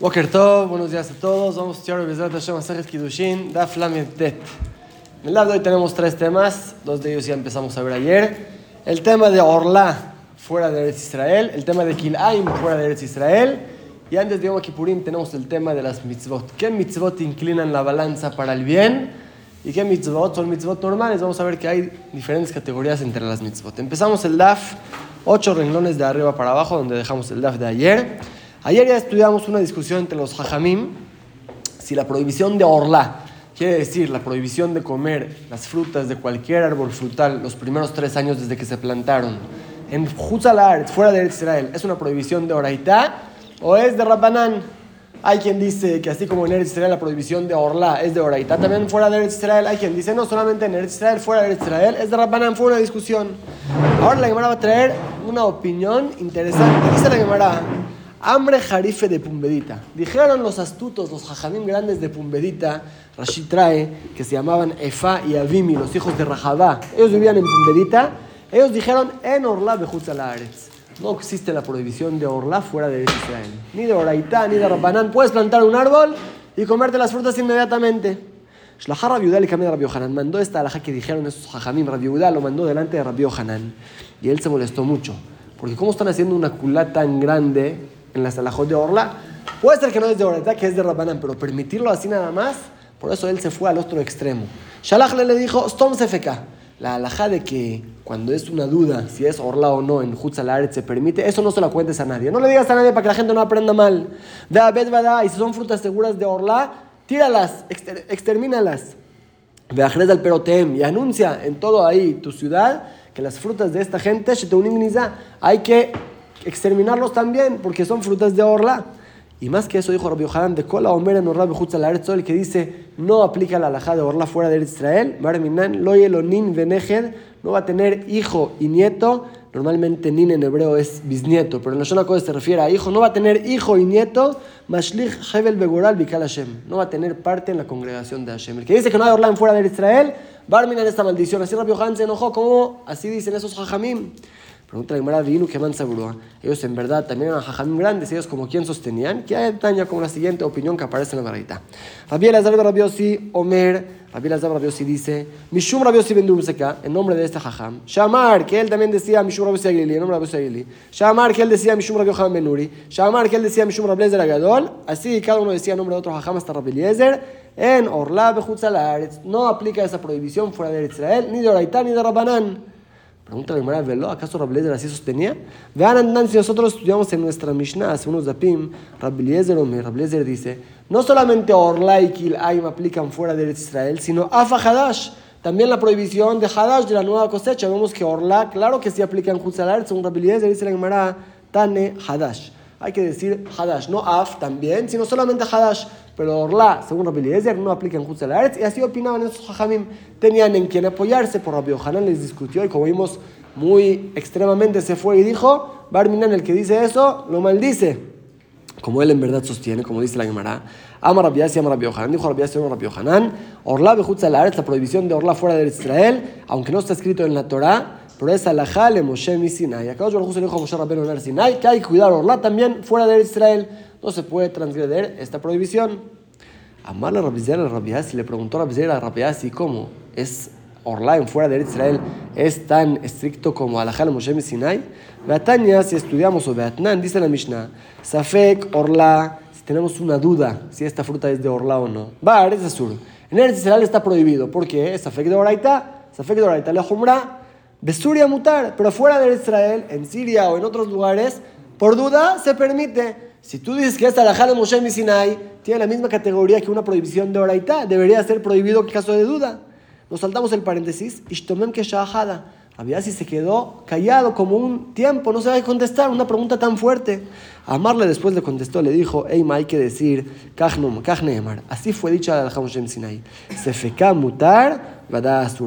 Boker Tov, buenos días a todos. Vamos a estudiar Bezrat Hashem Masajet Kiddushin, Daf Lamed. En el lado de hoy tenemos tres temas, dos de ellos ya empezamos a ver ayer. El tema de Orla, fuera de Eretz Israel, el tema de Kilaim, fuera de Eretz Israel. Y antes de Yom Kippurim tenemos el tema de las mitzvot. ¿Qué mitzvot inclinan la balanza para el bien? ¿Y qué mitzvot son mitzvot normales? Vamos a ver que hay diferentes categorías entre las mitzvot. Empezamos el DAF, ocho renglones de arriba para abajo, donde dejamos el DAF de ayer. Ayer ya estudiamos una discusión entre los hajamim si la prohibición de orla, quiere decir la prohibición de comer las frutas de cualquier árbol frutal los primeros tres años desde que se plantaron en Jutzalar, fuera de Israel, ¿es una prohibición de oraitá o es de Rabbanán? Hay quien dice que así como en Eretz Israel la prohibición de Orla es de Oraitá, también fuera de Eretz Israel hay quien dice no solamente en Eretz Israel, fuera de Eretz Israel es de Rabbanán, fue una discusión. Ahora la Gemara va a traer una opinión interesante. Dice la Gemara, Hambre jarife de Pumbedita. Dijeron los astutos, los jajamín grandes de Pumbedita, Rashid trae, que se llamaban Efa y Avimi, los hijos de Rajabá. Ellos vivían en Pumbedita. Ellos dijeron, en Orla Bejutzalarets. No existe la prohibición de Orla fuera de Israel. Ni de Oraitá, ni de Rabbanán. Puedes plantar un árbol y comerte las frutas inmediatamente. Shlahar Rabbi cambió a Rabbi. Mandó esta alhaja que dijeron esos jajamim. Rabbi lo mandó delante de Rabbi. Y él se molestó mucho. Porque ¿cómo están haciendo una culá tan grande en la salajot de Orla. Puede ser que no es de Orla, que es de Rabbanán, pero permitirlo así nada más, por eso él se fue al otro extremo. Shalach le dijo, Stom Sefeka. La alhaja de que cuando es una duda si es Orla o no en Hutzalaret se permite, eso no se lo cuentes a nadie. No le digas a nadie para que la gente no aprenda mal. Da, y si son frutas seguras de Orla, tíralas, exter extermínalas. Veajres al Perotem y anuncia en todo ahí tu ciudad que las frutas de esta gente, hay que exterminarlos también, porque son frutas de orla. Y más que eso dijo Rabbi Yohanan de Kola Omer en Orla el que dice no aplica la alajá de orla fuera de Israel, Barminan, Loyelonin Venejed, no va a tener hijo y nieto. Normalmente nin en hebreo es bisnieto, pero en la zona se refiere a hijo. No va a tener hijo y nieto, Mashlich Hevel Begoral Bikal Hashem. No va a tener parte en la congregación de Hashem. El que dice que no hay orla fuera de Israel, Barminan esta maldición. Así Rabbi Yohanan se enojó, como así dicen esos jajamim. Pregunta la Gemara, vino que Ellos en verdad también eran jajamim grandes, ellos como quien sostenían, que hay ya como la siguiente opinión que aparece en la barrita. Rabbi Elazar Rabiosi, Omer, Rabbi Elazar Rabiosi dice, Mishum Rabiosi ben Durmseka, en nombre de este jajam. Shamar, que él también decía Mishum Rabiosi Agili, en nombre de Rabiosi Agili. Shamar, que él decía Mishum Rabbi Yohanan ben Nuri. Shamar, que él decía Mishum Lezer Agadol. Así cada uno decía en nombre de otro jajam hasta Rabbi Eliezer. En Orla Bejutzalaretz no aplica esa prohibición fuera de Israel, ni de Oraitá, ni de Rabanán. Pregunta la Gemara, ¿veló? ¿Acaso Rabbi así sostenía? Vean, si nosotros estudiamos en nuestra Mishnah, hace unos dapim, Rabbi Eliezer Rabbi dice, no solamente Orla y Kilaim aplican fuera de Israel, sino Afa Hadash. También la prohibición de Hadash, de la nueva cosecha. Vemos que Orla, claro que sí aplica en Jutzalar, según Rabbi dice la Gemara, Tane Hadash. Hay que decir Hadash, no Af también, sino solamente Hadash. Pero Orla, según Rabbi Eliezer, no aplica en Jutz y así opinaban esos hajamim. Tenían en quien apoyarse, por Rabbi Ohanan les discutió y como vimos, muy extremadamente se fue y dijo, Barminan, el que dice eso, lo maldice. Como él en verdad sostiene, como dice la Gemara, ama Rabbi Yasi, ama Rabbi Ohanan, dijo Rabbi Yasi, ama Rabbi Ohanan, Orla bejutz la prohibición de Orla fuera de Israel, aunque no está escrito en la Torah, pero es alajá le Moshe mi Sinai. Acá yo le dijo a Moshe Rabbeinu en el Sinai que hay que cuidar Orla también fuera de Israel no se puede transgreder esta prohibición. Amar la Rabizera a le preguntó a Rabizera Rabiasi cómo es Orla fuera de Israel es tan estricto como Alajal Moshe Sinai. Beatania, si estudiamos o Beatnan, dice la Mishnah, Safek, Orla, si tenemos una duda si esta fruta es de Orla o no. Va, es azul. En Eretz Israel está prohibido. ¿Por qué? Safek de Oraita, Safek de Oraita, la Jumra, Besuria mutar. Pero fuera de Israel, en Siria o en otros lugares, por duda se permite. Si tú dices que esta la de Moshe Sinai tiene la misma categoría que una prohibición de oraita, debería ser prohibido en caso de duda. Nos saltamos el paréntesis. Ishtomem que shahada. si se quedó callado como un tiempo, no se va a contestar una pregunta tan fuerte. Amarle después le contestó, le dijo, hey, hay que decir, Así fue dicha Alajam Shem Sinai. Sefeka mutar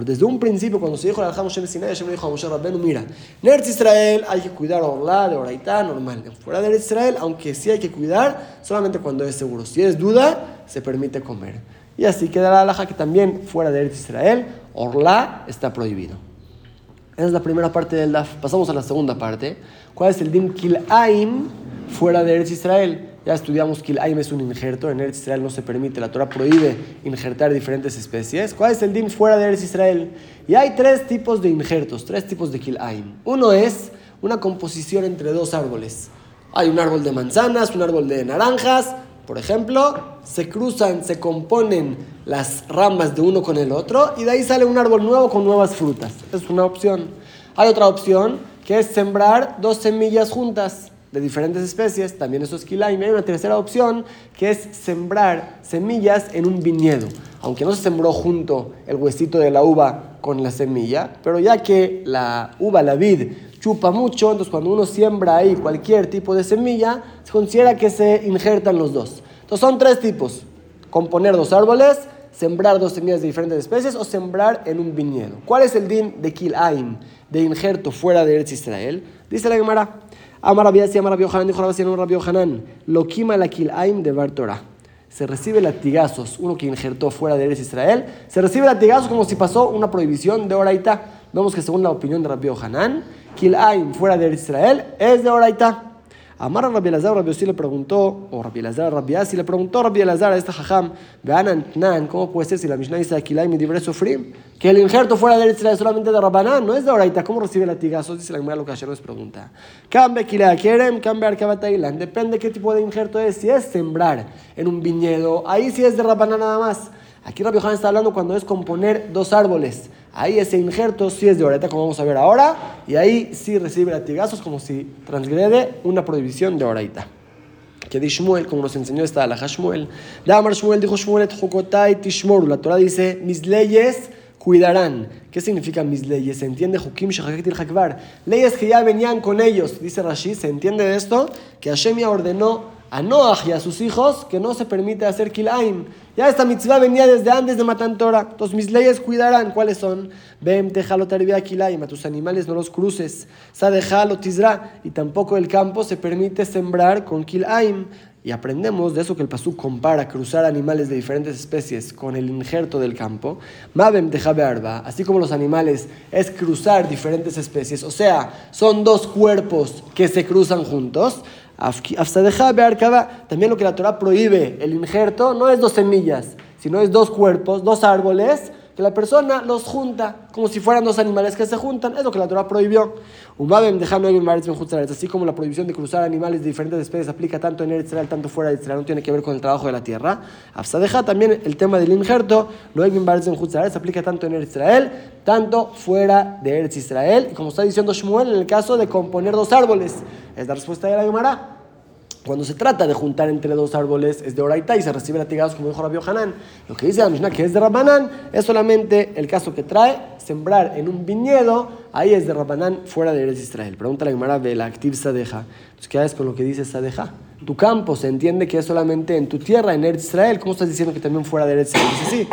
desde un principio, cuando se dijo la Alham Shem Sinai, Hashem le dijo a Moshe Rabbenu, mira, en Eretz Israel hay que cuidar Orla, de Oraitá, normal. Fuera de Israel, aunque sí hay que cuidar, solamente cuando es seguro. Si es duda, se permite comer. Y así queda la alhaja que también fuera de Eretz Israel, Orla está prohibido. Esa es la primera parte del DAF. Pasamos a la segunda parte. ¿Cuál es el Din Kilaim fuera de Eretz Israel? Ya estudiamos que el aim es un injerto. En Eretz Israel no se permite. La Torah prohíbe injertar diferentes especies. ¿Cuál es el din fuera de Eretz Israel? Y hay tres tipos de injertos, tres tipos de kilaim. Uno es una composición entre dos árboles. Hay un árbol de manzanas, un árbol de naranjas, por ejemplo, se cruzan, se componen las ramas de uno con el otro y de ahí sale un árbol nuevo con nuevas frutas. Es una opción. Hay otra opción que es sembrar dos semillas juntas de diferentes especies, también eso es kilaim. Hay una tercera opción que es sembrar semillas en un viñedo. Aunque no se sembró junto el huesito de la uva con la semilla, pero ya que la uva, la vid, chupa mucho, entonces cuando uno siembra ahí cualquier tipo de semilla, se considera que se injertan los dos. Entonces son tres tipos. Componer dos árboles, sembrar dos semillas de diferentes especies o sembrar en un viñedo. ¿Cuál es el din de kilaim, de injerto fuera de Eretz Israel? Dice la Gemara. Amar Rabbi Amar Rabbi Yohanan, dijo Rabbi Yohanan, lo quima la kilaim de Bar Torah. Se recibe latigazos, uno que injertó fuera de Eretz Israel, se recibe latigazos como si pasó una prohibición de Oraita. Vemos que según la opinión de Rabbi Yohanan, kilaim fuera de Israel es de Oraita. Amar a Rabbi Elazar, Rabbi Yossi le preguntó, o Rabbi Elazar, Rabbi Asi le preguntó a Rabbi Elazar a este jajam, vean ¿cómo puede ser si la Mishnah dice Akilaim y Dibre Sofrim? Que el injerto fuera de Israel solamente de Rabbanán, no es de Oraita. ¿Cómo recibe latigazos? Dice la Gemara lo que ayer nos pregunta. Cambe Kilea Kerem, Cambe Arkabatailan. Depende qué tipo de injerto es. Si es sembrar en un viñedo, ahí sí es de Rabbanán nada más. Aquí Rabbi Yohanan está hablando cuando es componer dos árboles. Ahí ese injerto sí es de oraita, como vamos a ver ahora, y ahí sí recibe latigazos como si transgrede una prohibición de oraita. Que de Shmuel, como nos enseñó esta la Shmuel, Damar Shmuel dijo Shmuel et tishmoru. La Torah dice, mis leyes cuidarán. ¿Qué significa mis leyes? Se entiende Hukim Hakvar. Leyes que ya venían con ellos. Dice Rashi, ¿se entiende de esto? Que Hashem ya ordenó a Noach y a sus hijos que no se permite hacer kilaim. Ya esta mitzvah venía desde antes de Matan Torah. Entonces mis leyes cuidarán. ¿Cuáles son? Bem kilaim. A tus animales no los cruces. Sadejalo tizra. Y tampoco el campo se permite sembrar con kilaim. Y aprendemos de eso que el pasú compara cruzar animales de diferentes especies con el injerto del campo. Mabem arba, así como los animales es cruzar diferentes especies, o sea, son dos cuerpos que se cruzan juntos. También lo que la Torah prohíbe, el injerto, no es dos semillas, sino es dos cuerpos, dos árboles, que la persona los junta como si fueran dos animales que se juntan. Es lo que la Torah prohibió. Así como la prohibición de cruzar animales de diferentes especies aplica tanto en Eretz Israel, tanto fuera de Israel, no tiene que ver con el trabajo de la tierra. Afsadeja también el tema del injerto, no hay se aplica tanto en Eretz Israel, tanto fuera de Eretz Israel. Y como está diciendo Shmuel, en el caso de componer dos árboles, es la respuesta de la Gemara. Cuando se trata de juntar entre dos árboles es de Oraita y se recibe latigados como dijo Rabbi Hanan. Lo que dice la Mishnah que es de Rabbanán es solamente el caso que trae sembrar en un viñedo, ahí es de Rabbanán fuera de Eretz Israel. Pregunta la Gemara de la activ Sadeja. Entonces, ¿qué haces con lo que dice Sadeja? Tu campo se entiende que es solamente en tu tierra, en Eretz Israel. ¿Cómo estás diciendo que también fuera de Eretz Israel? Dice sí.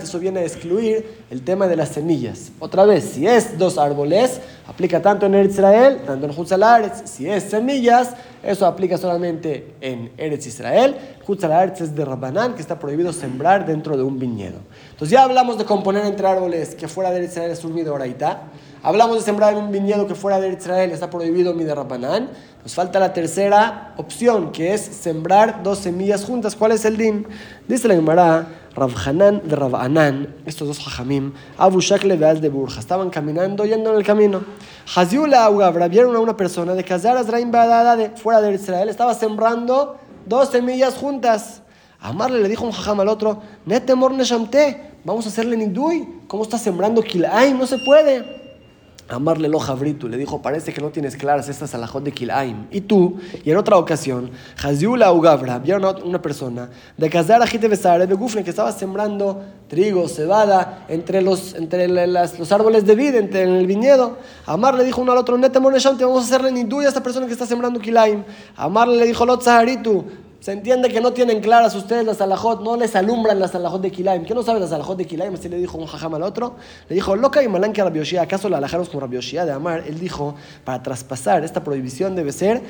Eso viene a excluir el tema de las semillas. Otra vez, si es dos árboles, aplica tanto en Eretz Israel, tanto en Hutzalaretz. Si es semillas, eso aplica solamente en Eretz Israel. Hutzalaretz es de Rabbanán, que está prohibido sembrar dentro de un viñedo. Entonces ya hablamos de componer entre árboles que fuera de Israel es un midoraita. Hablamos de sembrar un viñedo que fuera de Israel está prohibido mi de Rabbanán. Nos falta la tercera opción, que es sembrar dos semillas juntas. ¿Cuál es el din? Dice la Gemara, Rabhanan de Rabanan, estos dos hajamim, Abu Shakle de de Burja, estaban caminando yendo en el camino. Haziula Ugabra vieron a una persona de Kazar Azraim de fuera de Israel, estaba sembrando dos semillas juntas. Amarle le dijo un jajam al otro, Nete morne vamos a hacerle nidui. ¿Cómo está sembrando kilaim? No se puede. Amarle lo jabritu, le dijo, parece que no tienes claras estas alajot de Kilaim. Y tú, y en otra ocasión, Haziula Ugabra, vieron a una persona de Kazar Ajite Besare de Gufne que estaba sembrando trigo, cebada, entre los, entre los árboles de vida, entre, en el viñedo. Amar le dijo uno al otro, Nete te vamos a hacerle ni a esta persona que está sembrando Kilaim. Amar le dijo, Lot Zaharitu, se entiende que no tienen claras ustedes las alajot, no les alumbran las alajot de Kilaim. ¿Qué no sabe las alajot de Kilaim? Así le dijo un jajam al otro. Le dijo, loca y malán que Rabioshia, ¿acaso la alajaros como Rabioshia de Amar? Él dijo, para traspasar esta prohibición debe ser.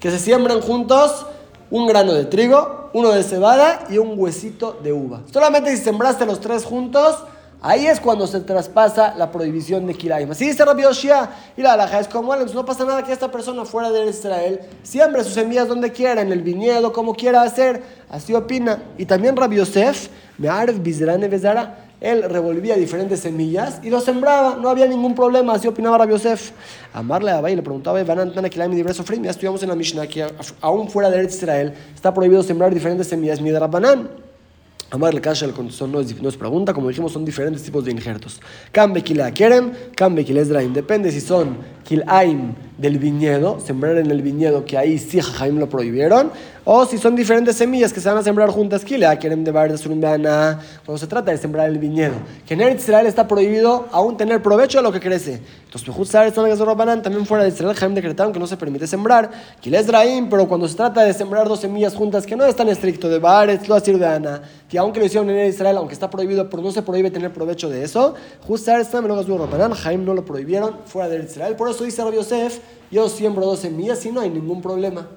Que se siembran juntos un grano de trigo, uno de cebada y un huesito de uva. Solamente si sembraste los tres juntos, Ahí es cuando se traspasa la prohibición de Kilaim. Así dice Rabbi Oshia. Y la alhaja es como él. no pasa nada que esta persona fuera de Israel siembre sus semillas donde quiera, en el viñedo, como quiera hacer. Así opina. Y también Rabbi Yosef, Me'arev Bizrane Bezara, él revolvía diferentes semillas y lo sembraba, no había ningún problema, así opinaba Rabbi Yosef. Amarle a Abay le preguntaba, ya estudiamos en la Mishnah que aún fuera de Israel está prohibido sembrar diferentes semillas, mi Rabbanan. Amar el Kasha contestó, no es, no es pregunta, como dijimos, son diferentes tipos de injertos. Kambe Kila Kerem, Kambe Kilesdraim. Depende si son Kilaim del viñedo, sembrar en el viñedo, que ahí sí Jaim lo prohibieron, o si son diferentes semillas que se van a sembrar juntas, Kila Kerem de cuando se trata de sembrar el viñedo. Que en Israel está prohibido aún tener provecho de lo que crece. Entonces, también fuera de Israel, Jaim decretaron que no se permite sembrar Kilesdraim, pero cuando se trata de sembrar dos semillas juntas, que no es tan estricto de Baretz, lo Ana, que aunque lo hicieron en Israel, aunque está prohibido, pero no se prohíbe tener provecho de eso, Jaim no lo prohibieron fuera de Israel. Por eso dice Rabbi Yosef, yo siembro dos semillas y no hay ningún problema.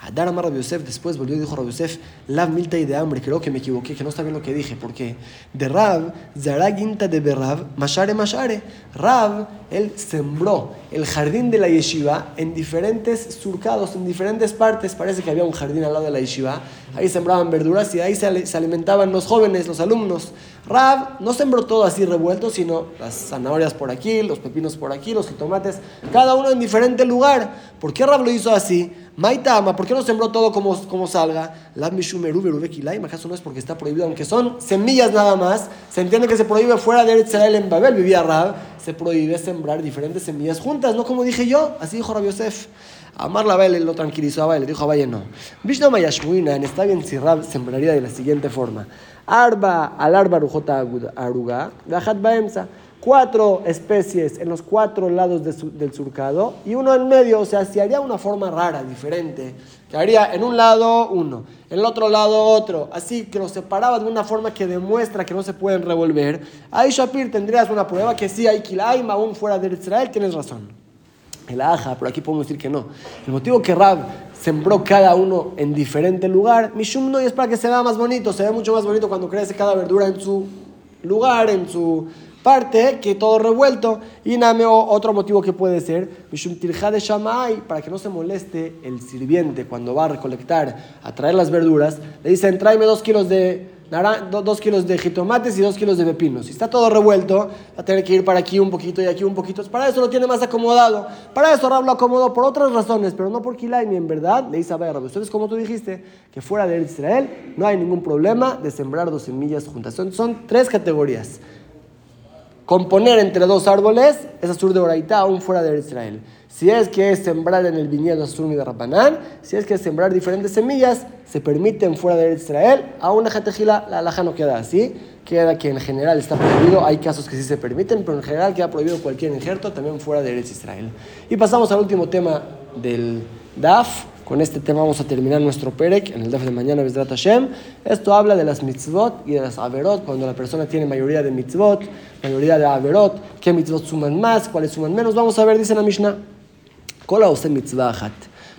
Adar Amar Yosef después volvió y dijo Rabbi Yosef, la milta y de hambre, creo que me equivoqué, que no está bien lo que dije, porque de Rab, Zaraginta de Berrab, Mashare Mashare. Rab, él sembró el jardín de la yeshiva en diferentes surcados, en diferentes partes. Parece que había un jardín al lado de la yeshiva, ahí sembraban verduras y ahí se alimentaban los jóvenes, los alumnos. Rab no sembró todo así revuelto, sino las zanahorias por aquí, los pepinos por aquí, los tomates, cada uno en diferente lugar. ¿Por qué Rab lo hizo así? Maitama, ¿por qué no sembró todo como, como salga? La mishumeru ¿acaso no es porque está prohibido? Aunque son semillas nada más, se entiende que se prohíbe fuera de Israel en Babel, vivía Rab, se prohíbe sembrar diferentes semillas juntas, no como dije yo, así dijo Rab Yosef. Amar la Baile lo tranquilizó a le dijo a Valle no. Vishnu Mayashmuinan, está bien si Rab sembraría de la siguiente forma. Arba al arba rujota aruga, gajat baemsa cuatro especies en los cuatro lados del surcado y uno en medio, o sea, si haría una forma rara, diferente, que haría en un lado uno, en el otro lado otro, así que los separaba de una forma que demuestra que no se pueden revolver, ahí Shapir tendrías una prueba que sí hay Kilaim aún fuera de Israel, tienes razón. El aja, pero aquí podemos decir que no. El motivo que Rab sembró cada uno en diferente lugar, Mishum no, y es para que se vea más bonito, se ve mucho más bonito cuando crece cada verdura en su lugar, en su parte que todo revuelto. Y name otro motivo que puede ser, de Shamay, para que no se moleste el sirviente cuando va a recolectar, a traer las verduras, le dicen, tráeme dos kilos de, dos kilos de jitomates y dos kilos de pepinos. Si está todo revuelto, va a tener que ir para aquí un poquito y aquí un poquito. Para eso lo tiene más acomodado. Para eso Rab lo acomodó por otras razones, pero no por Kilay, ni en verdad le dice a Rab. Ustedes, como tú dijiste, que fuera de Israel no hay ningún problema de sembrar dos semillas juntas. Son, son tres categorías componer entre dos árboles es azur de Oraitá aún fuera de Israel. Si es que es sembrar en el viñedo azur de Rabanán, si es que es sembrar diferentes semillas, se permiten fuera de Israel, a una jatejila la alhaja no queda así, queda que en general está prohibido, hay casos que sí se permiten, pero en general queda prohibido cualquier injerto también fuera de Israel. Y pasamos al último tema del DAF, con este tema vamos a terminar nuestro Perek en el DAF de mañana, Bezrat Hashem. Esto habla de las mitzvot y de las averot, cuando la persona tiene mayoría de mitzvot, mayoría de averot, qué mitzvot suman más, cuáles suman menos. Vamos a ver, dice la Mishnah. Kola use mitzvah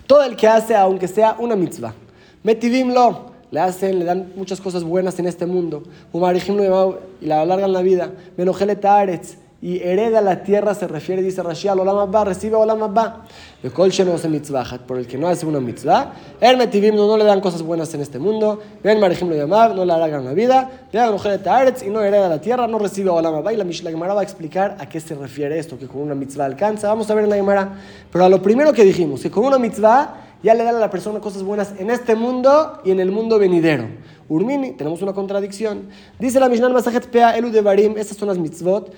Todo el que hace, aunque sea una mitzvah. Metivimlo, le hacen, le dan muchas cosas buenas en este mundo. y le alargan la vida. Menojele aretz y hereda la tierra se refiere, dice Rashi, al Olam Abba, recibe Olam Abba. no se mitzvah, por el que no hace una mitzvah, el metivim no, le dan cosas buenas en este mundo, ven marejim lo llamar, no le alargan la vida, vean mujer de y no hereda la tierra, no recibe Olam Abba. Y la Mishnah Gemara va a explicar a qué se refiere esto, que con una mitzvah alcanza. Vamos a ver en la Gemara. Pero a lo primero que dijimos, que con una mitzvah ya le dan a la persona cosas buenas en este mundo y en el mundo venidero. Urmini, tenemos una contradicción. Dice la Mishnah Masajet Pea Elu de Barim, estas son las mitzvot.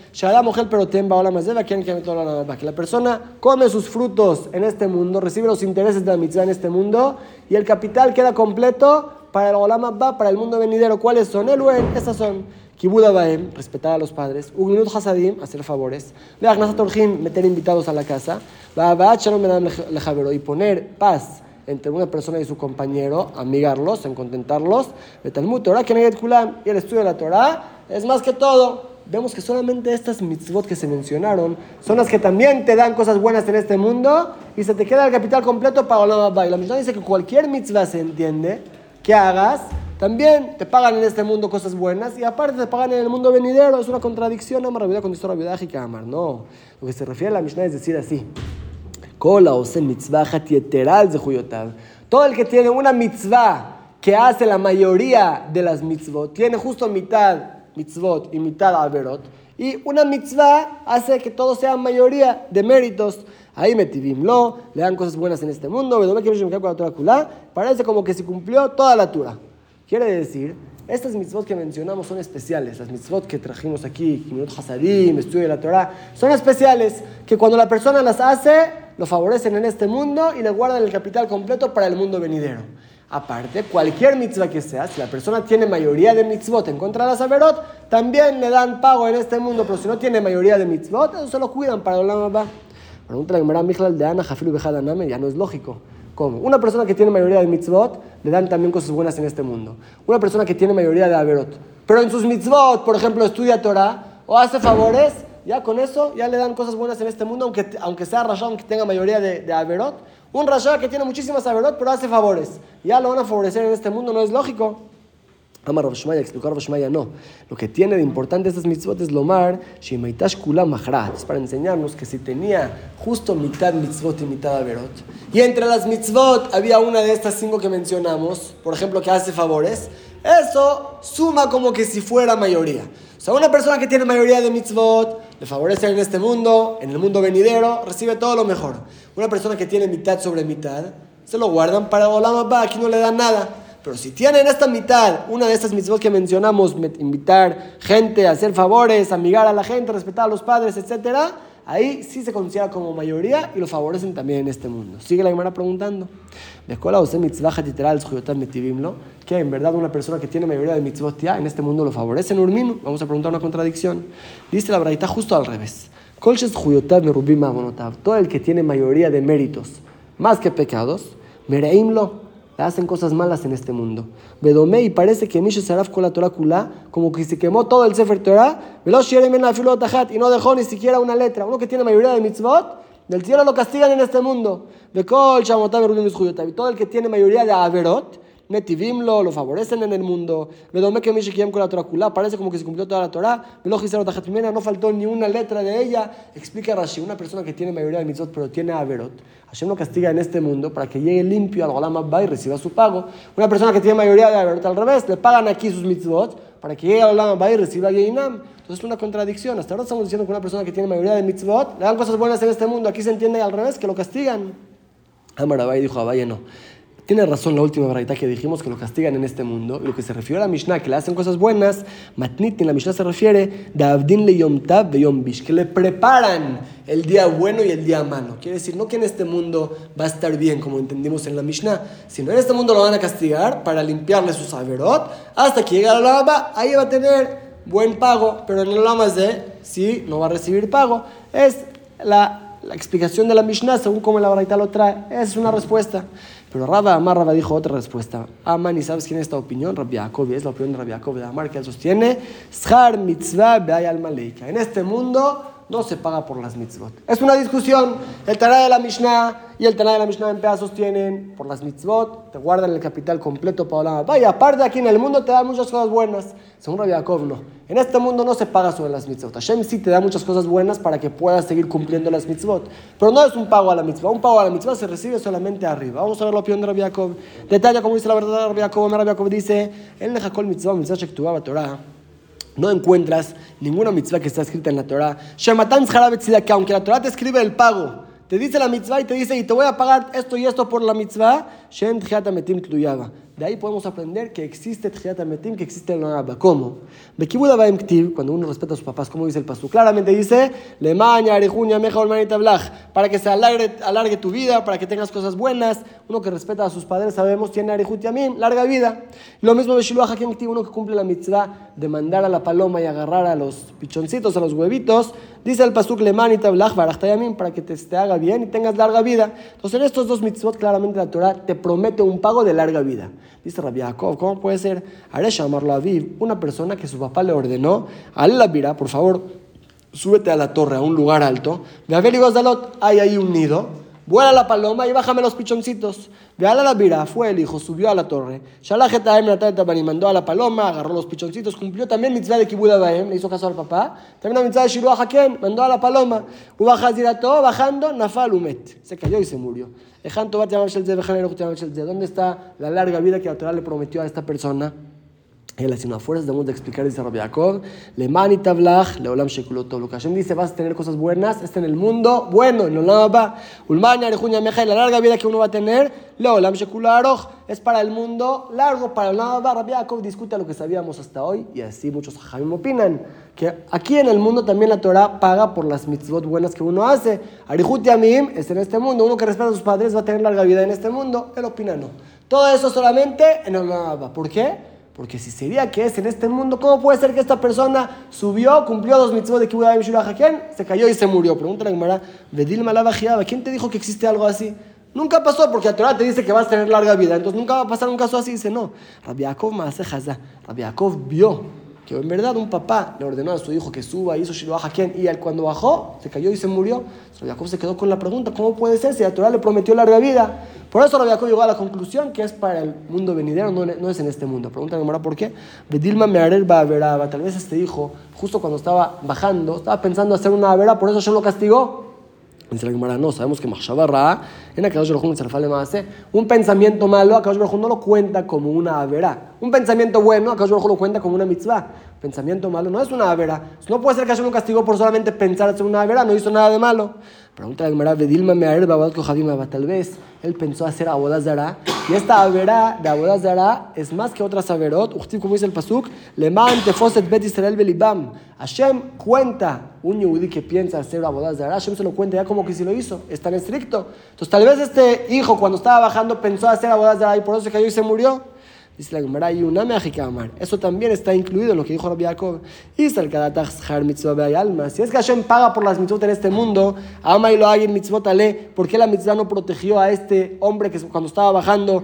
Quien que la persona come sus frutos en este mundo, recibe los intereses de la mitzvah en este mundo y el capital queda completo para el Olam Abba, para el mundo venidero. ¿Cuáles son? Eluen, estas son. Kibuda Baem, respetar a los padres. Ugnut Hasadim, hacer favores. Veagnasa Torjim, meter invitados a la casa. Baabat Shalom Medam y poner paz entre una persona y su compañero, amigarlos, en contentarlos. Torah y el estudio de la Torah es más que todo. Vemos que solamente estas mitzvot que se mencionaron son las que también te dan cosas buenas en este mundo y se te queda el capital completo para Olam Y la Mishnah dice que cualquier mitzvah se entiende que hagas también te pagan en este mundo cosas buenas y aparte te pagan en el mundo venidero. Es una contradicción, Amar Rabbi con historia que Amar. No, lo que se refiere a la Mishnah es decir así. Kola o mitzvah de Todo el que tiene una mitzvah que hace la mayoría de las mitzvot, tiene justo mitad mitzvot y mitad averot, y una mitzvah hace que todo sea mayoría de méritos. Ahí lo le dan cosas buenas en este mundo, parece como que se cumplió toda la Torah. Quiere decir, estas mitzvot que mencionamos son especiales. Las mitzvot que trajimos aquí, Kiminot Hasadim, estudio de la Torah, son especiales que cuando la persona las hace, lo favorecen en este mundo y le guardan el capital completo para el mundo venidero. Aparte, cualquier mitzvah que sea, si la persona tiene mayoría de mitzvot en contra de la saberot, también le dan pago en este mundo, pero si no tiene mayoría de mitzvot, eso se lo cuidan para el va. Pregunta la Gemara Mijlal de Ana, Jafilu Bejadaname, ya no es lógico. ¿Cómo? Una persona que tiene mayoría de mitzvot, le dan también cosas buenas en este mundo. Una persona que tiene mayoría de averot, pero en sus mitzvot, por ejemplo, estudia Torah o hace favores, ya con eso ya le dan cosas buenas en este mundo, aunque, aunque sea Rasha, aunque tenga mayoría de, de averot. Un Rasha que tiene muchísimas averot, pero hace favores. Ya lo van a favorecer en este mundo, no es lógico. Amar Rav explicó Rav no. Lo que tiene de importante estas mitzvot es lomar, Shimaitash Kula Mahrat. Para enseñarnos que si tenía justo mitad mitzvot y mitad averot, y entre las mitzvot había una de estas cinco que mencionamos, por ejemplo, que hace favores, eso suma como que si fuera mayoría. O sea, una persona que tiene mayoría de mitzvot, le favorece en este mundo, en el mundo venidero, recibe todo lo mejor. Una persona que tiene mitad sobre mitad, se lo guardan para Olam Abba, aquí no le dan nada. Pero si tienen esta mitad, una de estas mitzvot que mencionamos, invitar gente hacer favores, amigar a la gente, respetar a los padres, etc., ahí sí se considera como mayoría y lo favorecen también en este mundo. Sigue la Gemara preguntando. Que en verdad una persona que tiene mayoría de mitzvot ya en este mundo lo favorecen, Urminu. Vamos a preguntar una contradicción. Dice la braita justo al revés. Todo el que tiene mayoría de méritos más que pecados, mereimlo hacen cosas malas en este mundo. Bedome y parece que Misha Saraf con la Torah como que se quemó todo el Sefer Torah, y no dejó ni siquiera una letra. Uno que tiene mayoría de mitzvot, del cielo lo castigan en este mundo. Y todo el que tiene mayoría de Averot, Netivimlo, lo favorecen en el mundo. Parece como que se cumplió toda la Torah. no faltó ni una letra de ella. Explica Rashi, una persona que tiene mayoría de mitzvot pero tiene averot. Hashem lo castiga en este mundo para que llegue limpio al Olam Abba y reciba su pago. Una persona que tiene mayoría de averot al revés, le pagan aquí sus mitzvot para que llegue al Olam Abba y reciba Yeinam. Entonces es una contradicción. Hasta ahora estamos diciendo que una persona que tiene mayoría de mitzvot le dan cosas buenas en este mundo. Aquí se entiende al revés, que lo castigan. Amarabai dijo a no. Tiene razón la última verdad que dijimos que lo castigan en este mundo. Lo que se refiere a la Mishnah, que le hacen cosas buenas, Matnit en la Mishnah se refiere Davdin le Yom Tab Yom Bish, que le preparan el día bueno y el día malo. Quiere decir, no que en este mundo va a estar bien, como entendimos en la Mishnah, sino en este mundo lo van a castigar para limpiarle sus averot hasta que llegue a la lava, ahí va a tener buen pago, pero en el lama de sí, no va a recibir pago. Es la, la explicación de la Mishnah, según como la Baraita lo trae, es una respuesta. Pero Rabba Amar Rabba dijo otra respuesta. Aman, ¿y sabes quién es esta opinión? Rabbi Yaakov, es la opinión de Rabbi Yaakov de Amar, que él sostiene, mitzvah. En este mundo no se paga por las mitzvot. Es una discusión. El Taná de la Mishnah y el Taná de la Mishnah en pedazos tienen por las mitzvot, te guardan el capital completo para la Vaya, aparte aquí en el mundo te dan muchas cosas buenas. Según Rabbi Yaakov, no. En este mundo no se paga sobre las mitzvot. Hashem sí te da muchas cosas buenas para que puedas seguir cumpliendo las mitzvot. Pero no es un pago a la mitzvah. Un pago a la mitzvah se recibe solamente arriba. Vamos a ver la opinión de Rabbi Yaakov. Detalla como dice la verdad de Rabbi Yaakov. Rabbi Yaakov dice, el kol mitzvah, mitzvah shektuah Torah no encuentras ninguna mitzvah que está escrita en la Torah. que aunque la Torah te escribe el pago, te dice la mitzvah y te dice, y te voy a pagar esto y esto por la mitzvah, de ahí podemos aprender que existe Tchiat Metim, que existe el Abba. ¿Cómo? Cuando uno respeta a sus papás, ¿cómo dice el paso? Claramente dice, Lemaña, Arejuña, Meja, para que se alargue, alargue, tu vida, para que tengas cosas buenas. Uno que respeta a sus padres, sabemos, tiene Arejut Yamim, larga vida. Lo mismo de Shiluach uno que cumple la mitzvah de mandar a la paloma y agarrar a los pichoncitos, a los huevitos. Dice el pasuk Leman y Tablach, para que te, haga bien y tengas larga vida. Entonces, en estos dos mitzvot, claramente la Torah te promete un pago de larga vida. Dice Rabbi Yaakov, ¿cómo puede ser? Haré llamarlo a Aviv, una persona que su papá le ordenó, al la por favor, súbete a la torre, a un lugar alto, ve a ver y hay ahí un nido, vuela la paloma y bájame los pichoncitos. Ve a la vira, fue el hijo, subió a la torre. y mandó a la paloma, agarró los pichoncitos, cumplió también mitzvah de Kibuda Baem, le hizo caso al papá. También la mitzvah de Shiruah Haken, mandó a la paloma. todo bajando, Nafal Umet. Se cayó y se murió. ¿Dónde está la larga vida que la Torah le prometió a esta persona? Él hace una fuerza, debemos de explicar, dice Rabbi Yaakov, le mani tablach, le olam shekuloto. Lo que Hashem dice, vas a tener cosas buenas, está en el mundo bueno, en olam va. Ulmani arejuña meja, y la larga vida que uno va a tener, le olam shekularoj, es para el mundo largo, para olam va. Rabbi Yaakov discute lo que sabíamos hasta hoy, y así muchos hajamim opinan, que aquí en el mundo también la Torah paga por las mitzvot buenas que uno hace. Arihut yamim es en este mundo, uno que respeta a sus padres va a tener larga vida en este mundo, él opina no. Todo eso solamente en olam va. ¿Por qué? Porque si sería que es en este mundo, ¿cómo puede ser que esta persona subió, cumplió dos mitzvot de Kibbutz ¿Quién? Se cayó y se murió. Pregunta la Gemara, Vedil ¿quién te dijo que existe algo así? Nunca pasó porque la Torah te dice que vas a tener larga vida. Entonces nunca va a pasar un caso así. Dice, no. Rabbi Yaakov vio que en verdad un papá le ordenó a su hijo que suba, hizo Shiloh Haken, y él cuando bajó, se cayó y se murió. Rabbi Jacob se quedó con la pregunta, ¿cómo puede ser si la Torah le prometió larga vida? Por eso Rabbi Jacob llegó a la conclusión que es para el mundo venidero, no, es en este mundo. Pregunta la ¿por qué? Bedilma me tal vez este hijo, justo cuando estaba bajando, estaba pensando hacer una vera, por eso yo lo castigó. Dice la Gemara, no, sabemos que Machshabarra, en un pensamiento malo, Akadosh no lo cuenta como una avera. Un pensamiento bueno, Akadosh Baruj lo cuenta como una mitzvah. Pensamiento malo no es una avera. No puede ser que haya un castigo por solamente pensar hacer una avera, no hizo nada de malo. Pregunta la Gemara, Vedilma Kohadima, tal vez él pensó hacer abodazara, y esta avera de abodazara es más que otras averot, como dice el pasuk, leman tefoset bet Israel belibam. Hashem cuenta un yehudi que piensa hacer abodazara, Hashem se lo cuenta ya como que si lo hizo, es tan estricto. Entonces tal vez este hijo cuando estaba bajando pensó hacer abodazara y por eso se cayó y se murió. Dice la Gemara, y una amar. Eso también está incluido en lo que dijo Rabbi Yaakov. Y Si es que Hashem paga por las mitzvot en este mundo, ama y lo haga en mitzvot ale, ¿por qué la mitzvah no protegió a este hombre que cuando estaba bajando,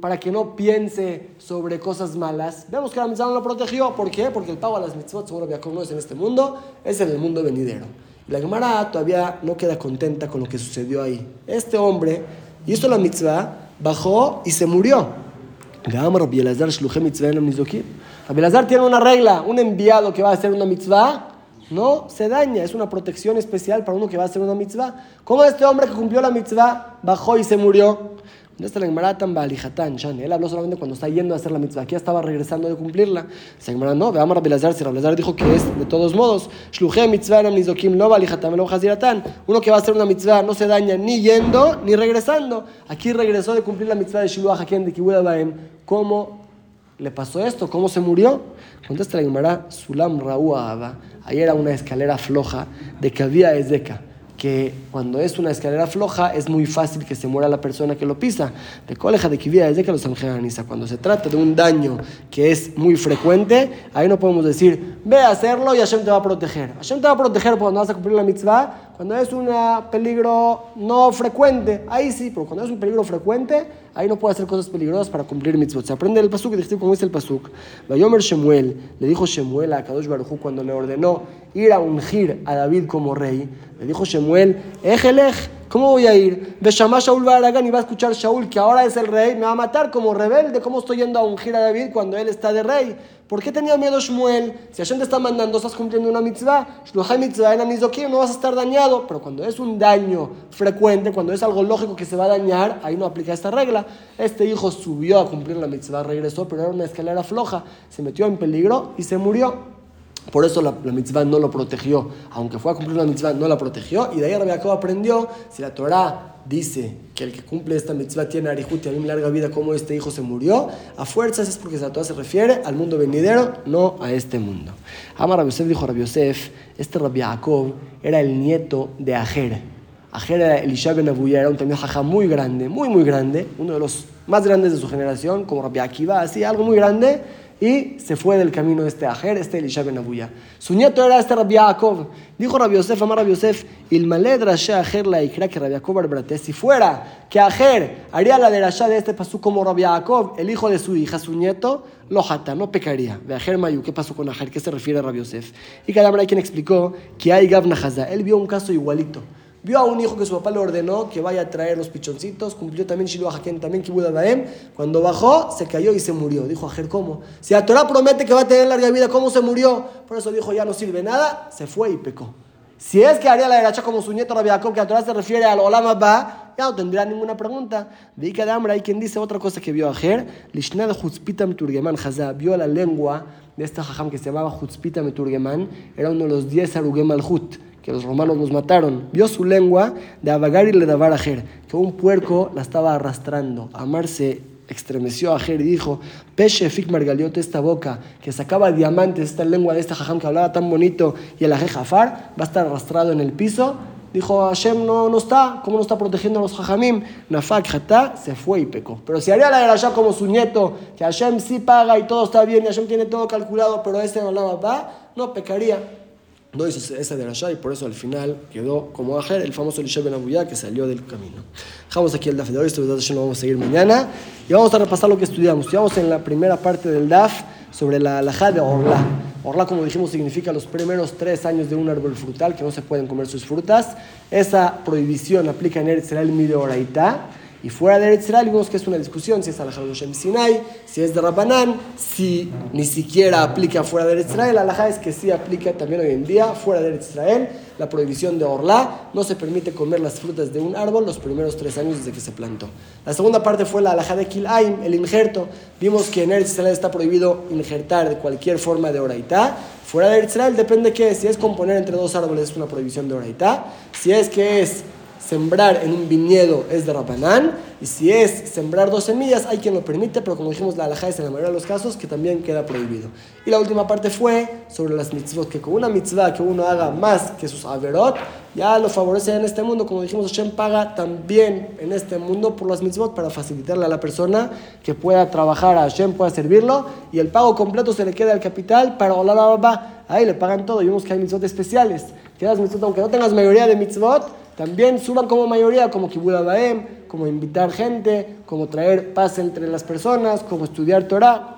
para que no piense sobre cosas malas? Vemos que la mitzvah no lo protegió. ¿Por qué? Porque el pago a las mitzvot, según Rabbi Yaakov, no es en este mundo, es en el mundo venidero. La Gemara todavía no queda contenta con lo que sucedió ahí. Este hombre hizo la mitzvah bajó y se murió. Rabbi Elazar tiene una regla, un enviado que va a hacer una mitzvah, no se daña, es una protección especial para uno que va a hacer una mitzvah. ¿Cómo este hombre que cumplió la mitzvah bajó y se murió? ¿Dónde está la Gemara tan balijatán, Él habló solamente cuando está yendo a hacer la mitzvah. Aquí estaba regresando de cumplirla. No, veamos Rabbi Lazar. Si Rabbi Lazar dijo que es de todos modos. Uno que va a hacer una mitzvah no se daña ni yendo ni regresando. Aquí regresó de cumplir la mitzvah de Shiluah Hakem de Kibuda. ¿Cómo le pasó esto? ¿Cómo se murió? Contesta la Gemara, Sulam Raúa Ahí era una escalera floja de que había Ezeca que cuando es una escalera floja es muy fácil que se muera la persona que lo pisa. De coleja de kivia desde que los angelaniza. Cuando se trata de un daño que es muy frecuente, ahí no podemos decir, ve a hacerlo y Hashem te va a proteger. Hashem te va a proteger cuando vas a cumplir la mitzvah, cuando es un peligro no frecuente, ahí sí, pero cuando es un peligro frecuente, ahí no puede hacer cosas peligrosas para cumplir mitzvot. Se aprende el pasuk, como dice el pasuk. Vayomer Shemuel, le dijo Shemuel a Kadosh Baruj cuando le ordenó ir a ungir a David como rey, le dijo Shemuel, Ejelej, ¿cómo voy a ir? Ve Shaul Shaul y va a escuchar Shaul que ahora es el rey, me va a matar como rebelde, ¿cómo estoy yendo a ungir a David cuando él está de rey? ¿Por qué tenía miedo Shmuel? Si Hashem te está mandando, estás cumpliendo una mitzvah. Shluchai mitzvah en no vas a estar dañado. Pero cuando es un daño frecuente, cuando es algo lógico que se va a dañar, ahí no aplica esta regla. Este hijo subió a cumplir la mitzvah, regresó, pero era una escalera floja. Se metió en peligro y se murió. Por eso la, mitzvah no lo protegió. Aunque fue a cumplir la mitzvah, no la protegió. Y de ahí Rabbi aprendió, si la Torah dice que el que cumple esta mitzvah tiene arihut y a mí larga vida como este hijo se murió, a fuerzas es porque la Torah se refiere al mundo venidero, no a este mundo. Amar Rabbi Yosef dijo Rabbi Yosef, este Rabbi Jacob era el nieto de Ajer. Ajer era Elisha ben Abuya, era un también muy grande, muy muy grande, uno de los más grandes de su generación, como Rabbi Akiva, así, algo muy grande y se fue del camino este Ajer, este Elisha ben Abuya. Su nieto era este Rabbi Yaakov. Dijo Rabbi Yosef, amar Rabbi Yosef, Ajer la ikra que Rabbi Yaakov arbrate. Si fuera que Ajer haría la de Rasha de este pasú como Rabbi Yaakov, el hijo de su hija, su nieto, lo jata, no pecaría. De Ajer Mayu, ¿qué pasó con Ajer? ¿Qué se refiere a Rabbi Yosef? Y cada quien explicó que hay Gavna Él vio un caso igualito vio a un hijo que su papá le ordenó que vaya a traer los pichoncitos, cumplió también Shiloh Haken, también Kibud Baem. Cuando bajó, se cayó y se murió. Dijo Ajer, ¿cómo? Si la Torah promete que va a tener larga vida, ¿cómo se murió? Por eso dijo, ya no sirve nada, se fue y pecó. Si es que haría la derecha como su nieto Rabbi Jacob, que a Torah se refiere al Olama Ba, ya no tendría ninguna pregunta. De de hambre hay quien dice otra cosa que vio a Ajer, Lishnad Hutzpitam Turgeman Hazá, vio la lengua de esta jajam que se llamaba Hutzpitam Turgeman, era uno de los diez Arugem al Hut que los romanos los mataron, vio su lengua de Abagar y le daba a Ajer, que un puerco la estaba arrastrando. Amarse estremeció a Ajer y dijo, Peche Fik Margaliote, esta boca que sacaba diamantes, esta lengua de esta jajam que hablaba tan bonito, y el Ajer Jafar va a estar arrastrado en el piso. Dijo, Hashem no, no está, ¿cómo no está protegiendo a los jajamim? Nafak Hatá se fue y pecó. Pero si haría la ya como su nieto, que Hashem sí paga y todo está bien, y Hashem tiene todo calculado, pero ese no va, no pecaría no hizo esa de Rasha y por eso al final quedó como Ajer, el famoso Elisha Ben Abuyá que salió del camino. Dejamos aquí el DAF de hoy, esto lo vamos a seguir mañana y vamos a repasar lo que estudiamos. Estudiamos en la primera parte del DAF sobre la alajá de Orla. Orla, como dijimos, significa los primeros tres años de un árbol frutal que no se pueden comer sus frutas. Esa prohibición aplica en Eretz el Mideoraita y fuera de Eretz vimos que es una discusión si es alajá Shem Sinai, si es de Rabbanán, si ni siquiera aplica fuera de Eretz Israel. La alajá es que sí aplica también hoy en día fuera de Israel. La prohibición de Orlá, no se permite comer las frutas de un árbol los primeros tres años desde que se plantó. La segunda parte fue la alajá de Kilaim, el injerto. Vimos que en Israel está prohibido injertar de cualquier forma de oraitá. Fuera de Israel depende que si es componer entre dos árboles es una prohibición de oraitá. Si es que es sembrar en un viñedo es de Rabanán, y si es sembrar dos semillas, hay quien lo permite, pero como dijimos, la alhaja es en la mayoría de los casos que también queda prohibido. Y la última parte fue sobre las mitzvot, que con una mitzvah que uno haga más que sus averot, ya lo favorece en este mundo. Como dijimos, Hashem paga también en este mundo por las mitzvot para facilitarle a la persona que pueda trabajar a Hashem, pueda servirlo, y el pago completo se le queda al capital para olar Ahí le pagan todo, y vemos que hay mitzvot especiales. Que las mitzvot, aunque no tengas mayoría de mitzvot, también suban como mayoría, como Kibud Baem, como invitar gente, como traer paz entre las personas, como estudiar Torah.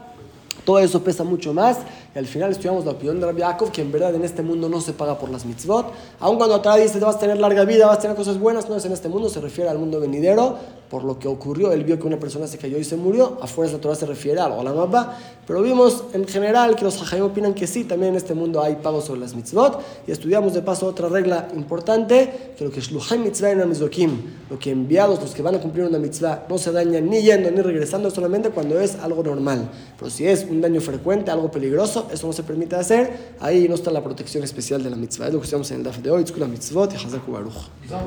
Todo eso pesa mucho más. Y al final estudiamos la opinión de Rabbi Yaakov, que en verdad en este mundo no se paga por las mitzvot. Aun cuando Torah dice vas a tener larga vida, vas a tener cosas buenas, no es en este mundo, se refiere al mundo venidero. Por lo que ocurrió, él vio que una persona se cayó y se murió. Afuera la Torah se refiere a la Abba. Pero vimos en general que los hajayim opinan que sí, también en este mundo hay pago sobre las mitzvot. Y estudiamos de paso otra regla importante, que lo que es mitzvah en lo que enviados, los que van a cumplir una mitzvah, no se dañan ni yendo ni regresando solamente cuando es algo normal. Pero si es un daño frecuente, algo peligroso, eso no se permite hacer, ahí no está la protección especial de la mitzvah. Es lo que estamos en el DAF de hoy, la mitzvot y Baruch.